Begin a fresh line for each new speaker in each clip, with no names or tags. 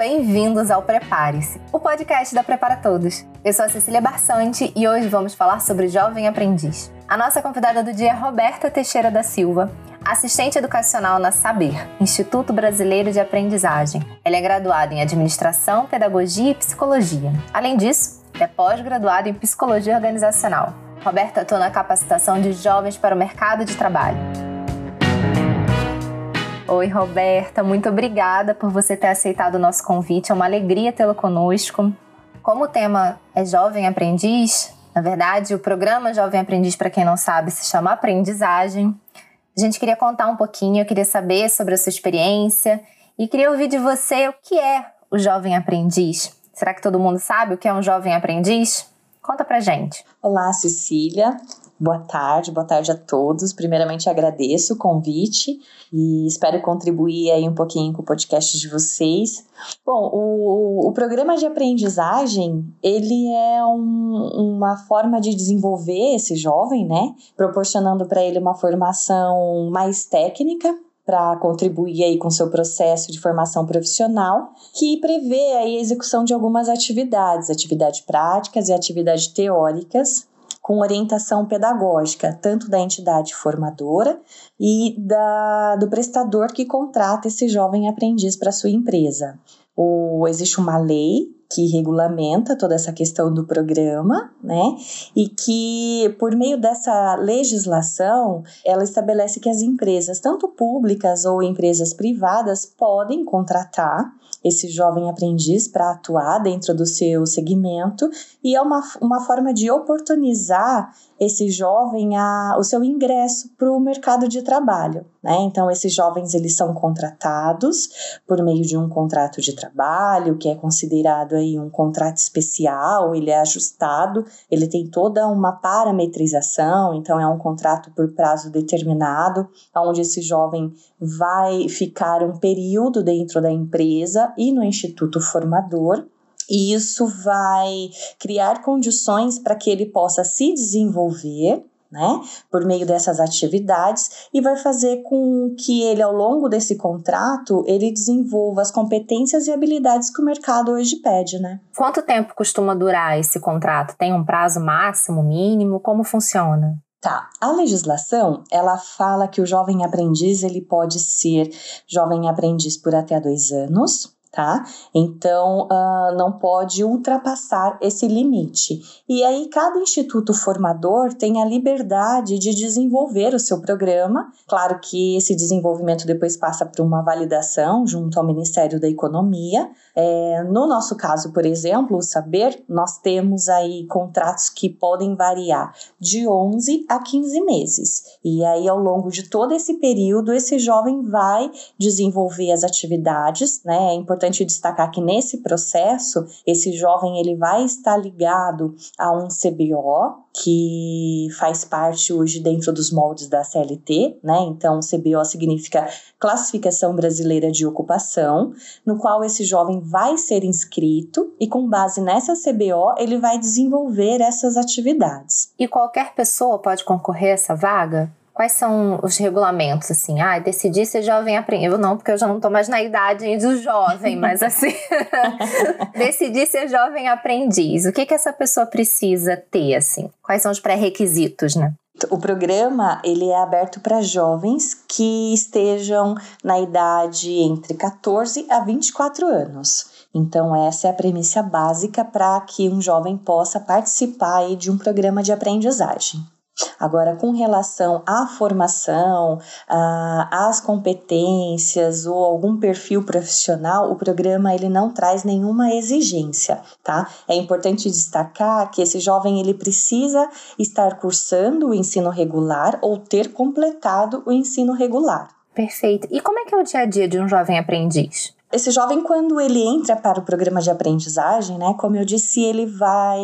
bem-vindos ao Prepare-se, o podcast da Prepara Todos. Eu sou a Cecília Barçante e hoje vamos falar sobre Jovem Aprendiz. A nossa convidada do dia é Roberta Teixeira da Silva, assistente educacional na Saber, Instituto Brasileiro de Aprendizagem. Ela é graduada em Administração, Pedagogia e Psicologia. Além disso, é pós-graduada em Psicologia Organizacional. Roberta atua na capacitação de jovens para o mercado de trabalho. Oi, Roberta, muito obrigada por você ter aceitado o nosso convite. É uma alegria tê-lo conosco. Como o tema é Jovem Aprendiz, na verdade, o programa Jovem Aprendiz, para quem não sabe, se chama Aprendizagem. A gente queria contar um pouquinho, eu queria saber sobre a sua experiência e queria ouvir de você o que é o Jovem Aprendiz. Será que todo mundo sabe o que é um Jovem Aprendiz? Conta pra gente.
Olá, Cecília. Boa tarde, boa tarde a todos. Primeiramente agradeço o convite e espero contribuir aí um pouquinho com o podcast de vocês. Bom, o, o programa de aprendizagem, ele é um, uma forma de desenvolver esse jovem, né? Proporcionando para ele uma formação mais técnica, para contribuir aí com seu processo de formação profissional, que prevê aí a execução de algumas atividades, atividades práticas e atividades teóricas, com orientação pedagógica, tanto da entidade formadora e da, do prestador que contrata esse jovem aprendiz para sua empresa. O, existe uma lei que regulamenta toda essa questão do programa, né? E que, por meio dessa legislação, ela estabelece que as empresas, tanto públicas ou empresas privadas, podem contratar esse jovem aprendiz para atuar dentro do seu segmento e é uma, uma forma de oportunizar esse jovem a, o seu ingresso para o mercado de trabalho. Né? Então, esses jovens eles são contratados por meio de um contrato de trabalho, que é considerado aí um contrato especial, ele é ajustado, ele tem toda uma parametrização, então é um contrato por prazo determinado, onde esse jovem vai ficar um período dentro da empresa e no instituto formador e isso vai criar condições para que ele possa se desenvolver né, por meio dessas atividades e vai fazer com que ele ao longo desse contrato ele desenvolva as competências e habilidades que o mercado hoje pede, né?
Quanto tempo costuma durar esse contrato? Tem um prazo máximo, mínimo? Como funciona?
Tá, a legislação ela fala que o jovem aprendiz ele pode ser jovem aprendiz por até dois anos, tá? Então, uh, não pode ultrapassar esse limite. E aí, cada instituto formador tem a liberdade de desenvolver o seu programa. Claro que esse desenvolvimento depois passa por uma validação junto ao Ministério da Economia. É, no nosso caso, por exemplo, o Saber, nós temos aí contratos que podem variar de 11 a 15 meses. E aí, ao longo de todo esse período, esse jovem vai desenvolver as atividades, né? É importante destacar que nesse processo, esse jovem ele vai estar ligado a um CBO, que faz parte hoje dentro dos moldes da CLT, né? Então, CBO significa Classificação Brasileira de Ocupação, no qual esse jovem vai ser inscrito e com base nessa CBO ele vai desenvolver essas atividades.
E qualquer pessoa pode concorrer a essa vaga? Quais são os regulamentos, assim? Ah, decidi ser jovem aprendiz. Eu não, porque eu já não estou mais na idade do jovem, mas assim, decidi ser jovem aprendiz. O que que essa pessoa precisa ter, assim? Quais são os pré-requisitos, né?
O programa ele é aberto para jovens que estejam na idade entre 14 a 24 anos. Então, essa é a premissa básica para que um jovem possa participar de um programa de aprendizagem. Agora, com relação à formação, às competências ou algum perfil profissional, o programa ele não traz nenhuma exigência, tá? É importante destacar que esse jovem ele precisa estar cursando o ensino regular ou ter completado o ensino regular.
Perfeito. E como é que é o dia a dia de um jovem aprendiz?
Esse jovem, quando ele entra para o programa de aprendizagem, né, como eu disse, ele vai,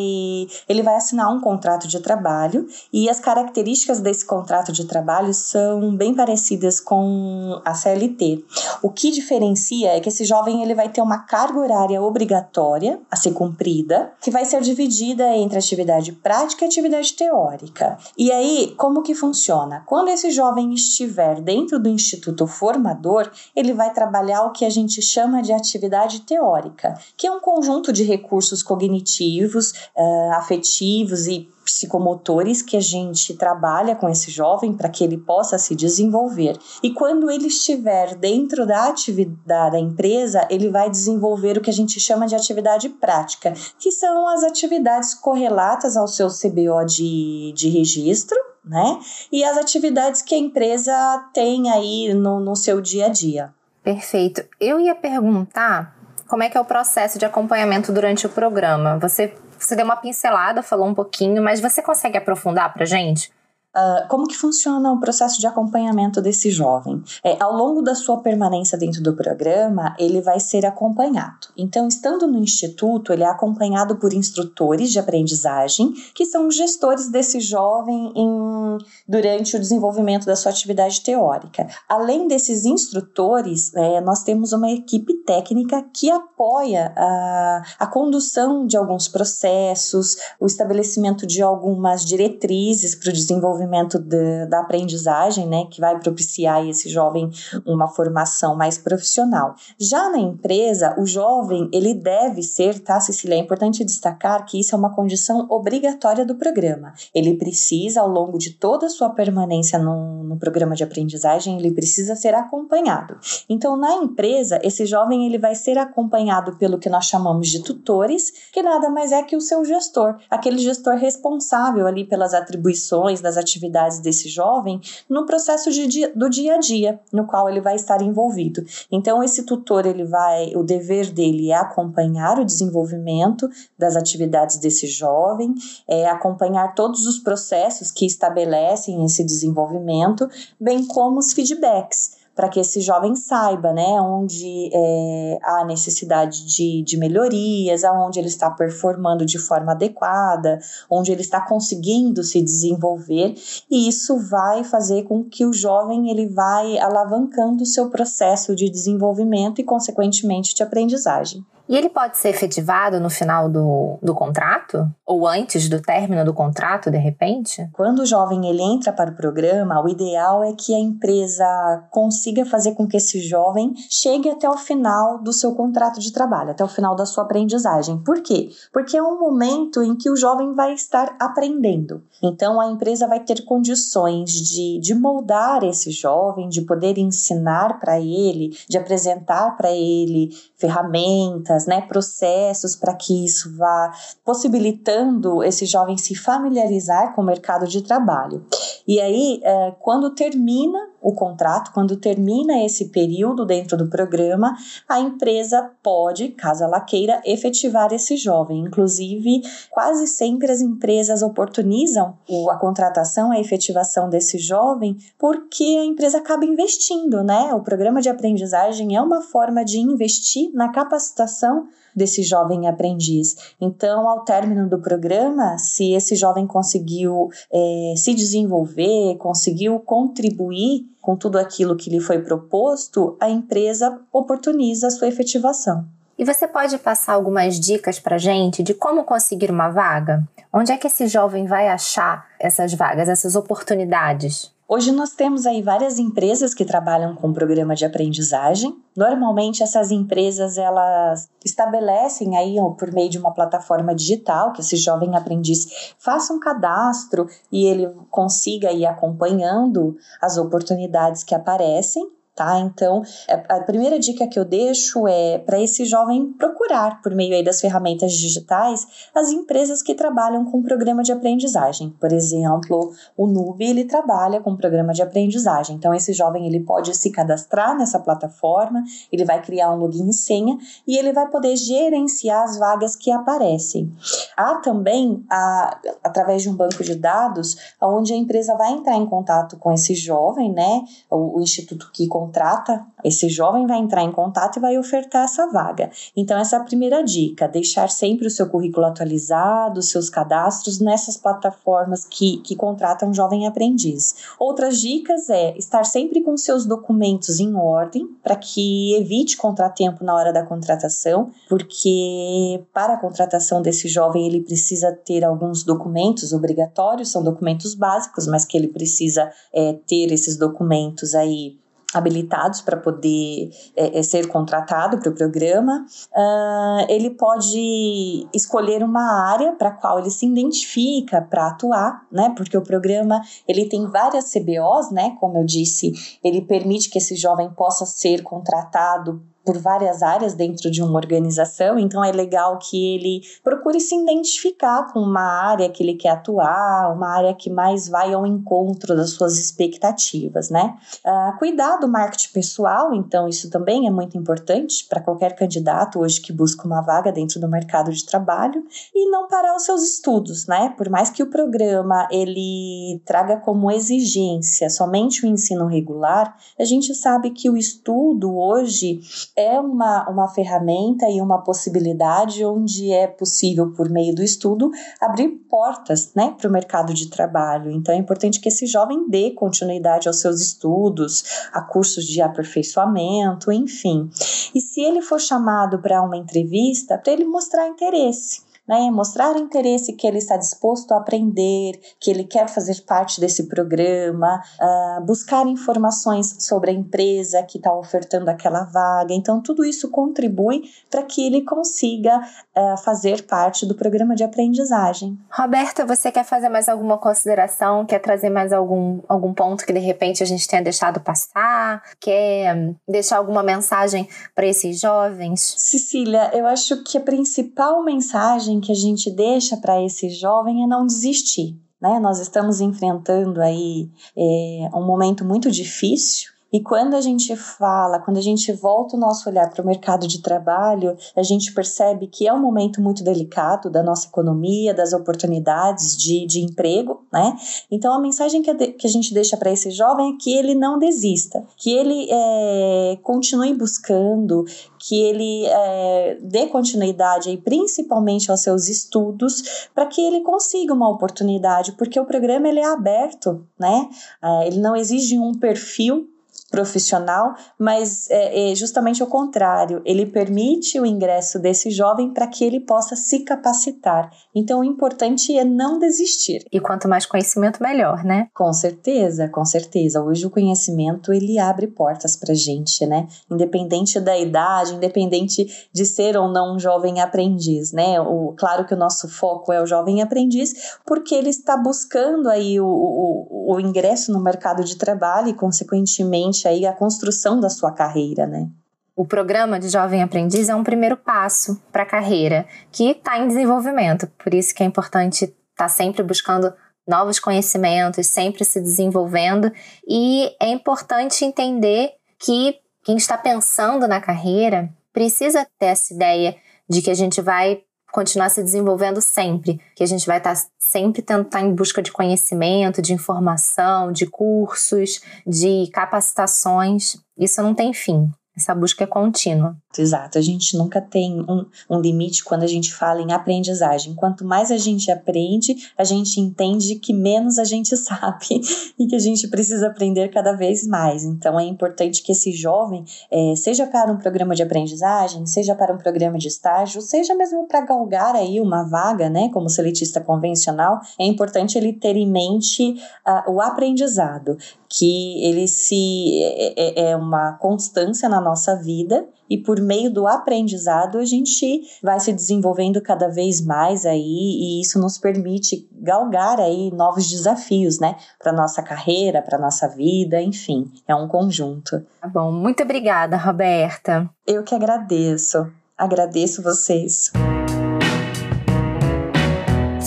ele vai assinar um contrato de trabalho e as características desse contrato de trabalho são bem parecidas com a CLT. O que diferencia é que esse jovem ele vai ter uma carga horária obrigatória a ser cumprida, que vai ser dividida entre atividade prática e atividade teórica. E aí, como que funciona? Quando esse jovem estiver dentro do instituto formador, ele vai trabalhar o que a gente chama chama de atividade teórica, que é um conjunto de recursos cognitivos, uh, afetivos e psicomotores que a gente trabalha com esse jovem para que ele possa se desenvolver. E quando ele estiver dentro da atividade da empresa, ele vai desenvolver o que a gente chama de atividade prática, que são as atividades correlatas ao seu CBO de, de registro, né? E as atividades que a empresa tem aí no, no seu dia a dia.
Perfeito. Eu ia perguntar como é que é o processo de acompanhamento durante o programa. Você, você deu uma pincelada, falou um pouquinho, mas você consegue aprofundar para gente?
Uh, como que funciona o processo de acompanhamento desse jovem? É, ao longo da sua permanência dentro do programa, ele vai ser acompanhado. Então, estando no instituto, ele é acompanhado por instrutores de aprendizagem, que são gestores desse jovem em, durante o desenvolvimento da sua atividade teórica. Além desses instrutores, é, nós temos uma equipe técnica que apoia a, a condução de alguns processos, o estabelecimento de algumas diretrizes para o desenvolvimento desenvolvimento de, da aprendizagem, né, que vai propiciar esse jovem uma formação mais profissional. Já na empresa, o jovem, ele deve ser, tá, Cecília? É importante destacar que isso é uma condição obrigatória do programa. Ele precisa, ao longo de toda a sua permanência no, no programa de aprendizagem, ele precisa ser acompanhado. Então, na empresa, esse jovem ele vai ser acompanhado pelo que nós chamamos de tutores, que nada mais é que o seu gestor, aquele gestor responsável ali pelas atribuições das atividades atividades desse jovem no processo de do dia a dia no qual ele vai estar envolvido. Então esse tutor ele vai, o dever dele é acompanhar o desenvolvimento das atividades desse jovem, é acompanhar todos os processos que estabelecem esse desenvolvimento, bem como os feedbacks para que esse jovem saiba, né, onde é, há necessidade de, de melhorias, aonde ele está performando de forma adequada, onde ele está conseguindo se desenvolver, e isso vai fazer com que o jovem ele vai alavancando o seu processo de desenvolvimento e, consequentemente, de aprendizagem.
E ele pode ser efetivado no final do, do contrato? Ou antes do término do contrato, de repente?
Quando o jovem ele entra para o programa, o ideal é que a empresa consiga fazer com que esse jovem chegue até o final do seu contrato de trabalho, até o final da sua aprendizagem. Por quê? Porque é um momento em que o jovem vai estar aprendendo. Então, a empresa vai ter condições de, de moldar esse jovem, de poder ensinar para ele, de apresentar para ele ferramentas, né, processos para que isso vá possibilitando esse jovem se familiarizar com o mercado de trabalho. E aí, é, quando termina o contrato, quando termina esse período dentro do programa, a empresa pode, caso ela queira, efetivar esse jovem. Inclusive, quase sempre as empresas oportunizam a contratação, a efetivação desse jovem, porque a empresa acaba investindo, né? O programa de aprendizagem é uma forma de investir na capacitação desse jovem aprendiz. Então, ao término do programa, se esse jovem conseguiu é, se desenvolver, conseguiu contribuir com tudo aquilo que lhe foi proposto, a empresa oportuniza a sua efetivação.
E você pode passar algumas dicas para gente de como conseguir uma vaga? Onde é que esse jovem vai achar essas vagas, essas oportunidades?
Hoje nós temos aí várias empresas que trabalham com programa de aprendizagem. Normalmente essas empresas elas estabelecem aí por meio de uma plataforma digital que esse jovem aprendiz faça um cadastro e ele consiga ir acompanhando as oportunidades que aparecem tá? Então, a primeira dica que eu deixo é para esse jovem procurar, por meio aí das ferramentas digitais, as empresas que trabalham com programa de aprendizagem. Por exemplo, o Nube, ele trabalha com programa de aprendizagem. Então, esse jovem, ele pode se cadastrar nessa plataforma, ele vai criar um login e senha e ele vai poder gerenciar as vagas que aparecem. Há também, a, através de um banco de dados, onde a empresa vai entrar em contato com esse jovem, né? O, o instituto que contrata, esse jovem vai entrar em contato e vai ofertar essa vaga. Então, essa é a primeira dica: deixar sempre o seu currículo atualizado, os seus cadastros nessas plataformas que, que contratam jovem aprendiz. Outras dicas é estar sempre com seus documentos em ordem para que evite contratempo na hora da contratação, porque para a contratação desse jovem ele precisa ter alguns documentos obrigatórios, são documentos básicos, mas que ele precisa é, ter esses documentos aí habilitados para poder é, é, ser contratado para o programa. Uh, ele pode escolher uma área para a qual ele se identifica para atuar, né? Porque o programa ele tem várias CBOs, né? Como eu disse, ele permite que esse jovem possa ser contratado por várias áreas dentro de uma organização, então é legal que ele procure se identificar com uma área que ele quer atuar, uma área que mais vai ao encontro das suas expectativas, né? Uh, cuidar do marketing pessoal, então isso também é muito importante para qualquer candidato hoje que busca uma vaga dentro do mercado de trabalho e não parar os seus estudos, né? Por mais que o programa ele traga como exigência somente o ensino regular, a gente sabe que o estudo hoje é uma, uma ferramenta e uma possibilidade onde é possível, por meio do estudo, abrir portas né, para o mercado de trabalho. Então é importante que esse jovem dê continuidade aos seus estudos, a cursos de aperfeiçoamento, enfim. E se ele for chamado para uma entrevista, para ele mostrar interesse né? Mostrar interesse que ele está disposto a aprender, que ele quer fazer parte desse programa, uh, buscar informações sobre a empresa que está ofertando aquela vaga. Então, tudo isso contribui para que ele consiga uh, fazer parte do programa de aprendizagem.
Roberta, você quer fazer mais alguma consideração? Quer trazer mais algum, algum ponto que de repente a gente tenha deixado passar? Quer hum, deixar alguma mensagem para esses jovens?
Cecília, eu acho que a principal mensagem mensagem que a gente deixa para esse jovem é não desistir. Né? Nós estamos enfrentando aí é, um momento muito difícil e quando a gente fala, quando a gente volta o nosso olhar para o mercado de trabalho, a gente percebe que é um momento muito delicado da nossa economia, das oportunidades de, de emprego, né? Então a mensagem que a, de, que a gente deixa para esse jovem é que ele não desista, que ele é, continue buscando, que ele é, dê continuidade aí, principalmente aos seus estudos, para que ele consiga uma oportunidade, porque o programa ele é aberto, né? É, ele não exige um perfil profissional, mas é, é, justamente o contrário, ele permite o ingresso desse jovem para que ele possa se capacitar. Então, o importante é não desistir.
E quanto mais conhecimento, melhor, né?
Com certeza, com certeza. Hoje o conhecimento ele abre portas para gente, né? Independente da idade, independente de ser ou não um jovem aprendiz, né? O, claro que o nosso foco é o jovem aprendiz, porque ele está buscando aí o, o, o ingresso no mercado de trabalho e, consequentemente, aí a construção da sua carreira, né?
O programa de Jovem Aprendiz é um primeiro passo para a carreira que está em desenvolvimento, por isso que é importante estar tá sempre buscando novos conhecimentos, sempre se desenvolvendo e é importante entender que quem está pensando na carreira precisa ter essa ideia de que a gente vai continuar se desenvolvendo sempre, que a gente vai estar tá sempre tentar em busca de conhecimento, de informação, de cursos, de capacitações. Isso não tem fim. Essa busca é contínua.
Exato, a gente nunca tem um, um, limite quando a gente fala em aprendizagem. Quanto mais a gente aprende, a gente entende que menos a gente sabe e que a gente precisa aprender cada vez mais. Então é importante que esse jovem, é, seja para um programa de aprendizagem, seja para um programa de estágio, seja mesmo para galgar aí uma vaga, né, como seletista convencional, é importante ele ter em mente uh, o aprendizado, que ele se é, é, é uma constância na nossa vida e por meio do aprendizado a gente vai se desenvolvendo cada vez mais aí e isso nos permite galgar aí novos desafios, né, para nossa carreira, para nossa vida, enfim, é um conjunto.
Tá bom, muito obrigada, Roberta.
Eu que agradeço. Agradeço vocês.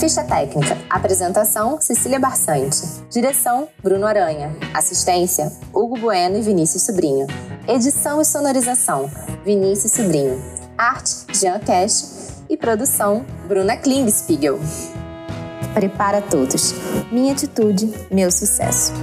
Ficha técnica. Apresentação: Cecília Barçante. Direção: Bruno Aranha. Assistência: Hugo Bueno e Vinícius Sobrinho. Edição e sonorização: Vinícius Sobrinho. Arte: Jean Cash. E produção: Bruna Klingspiegel. Prepara todos. Minha atitude, meu sucesso.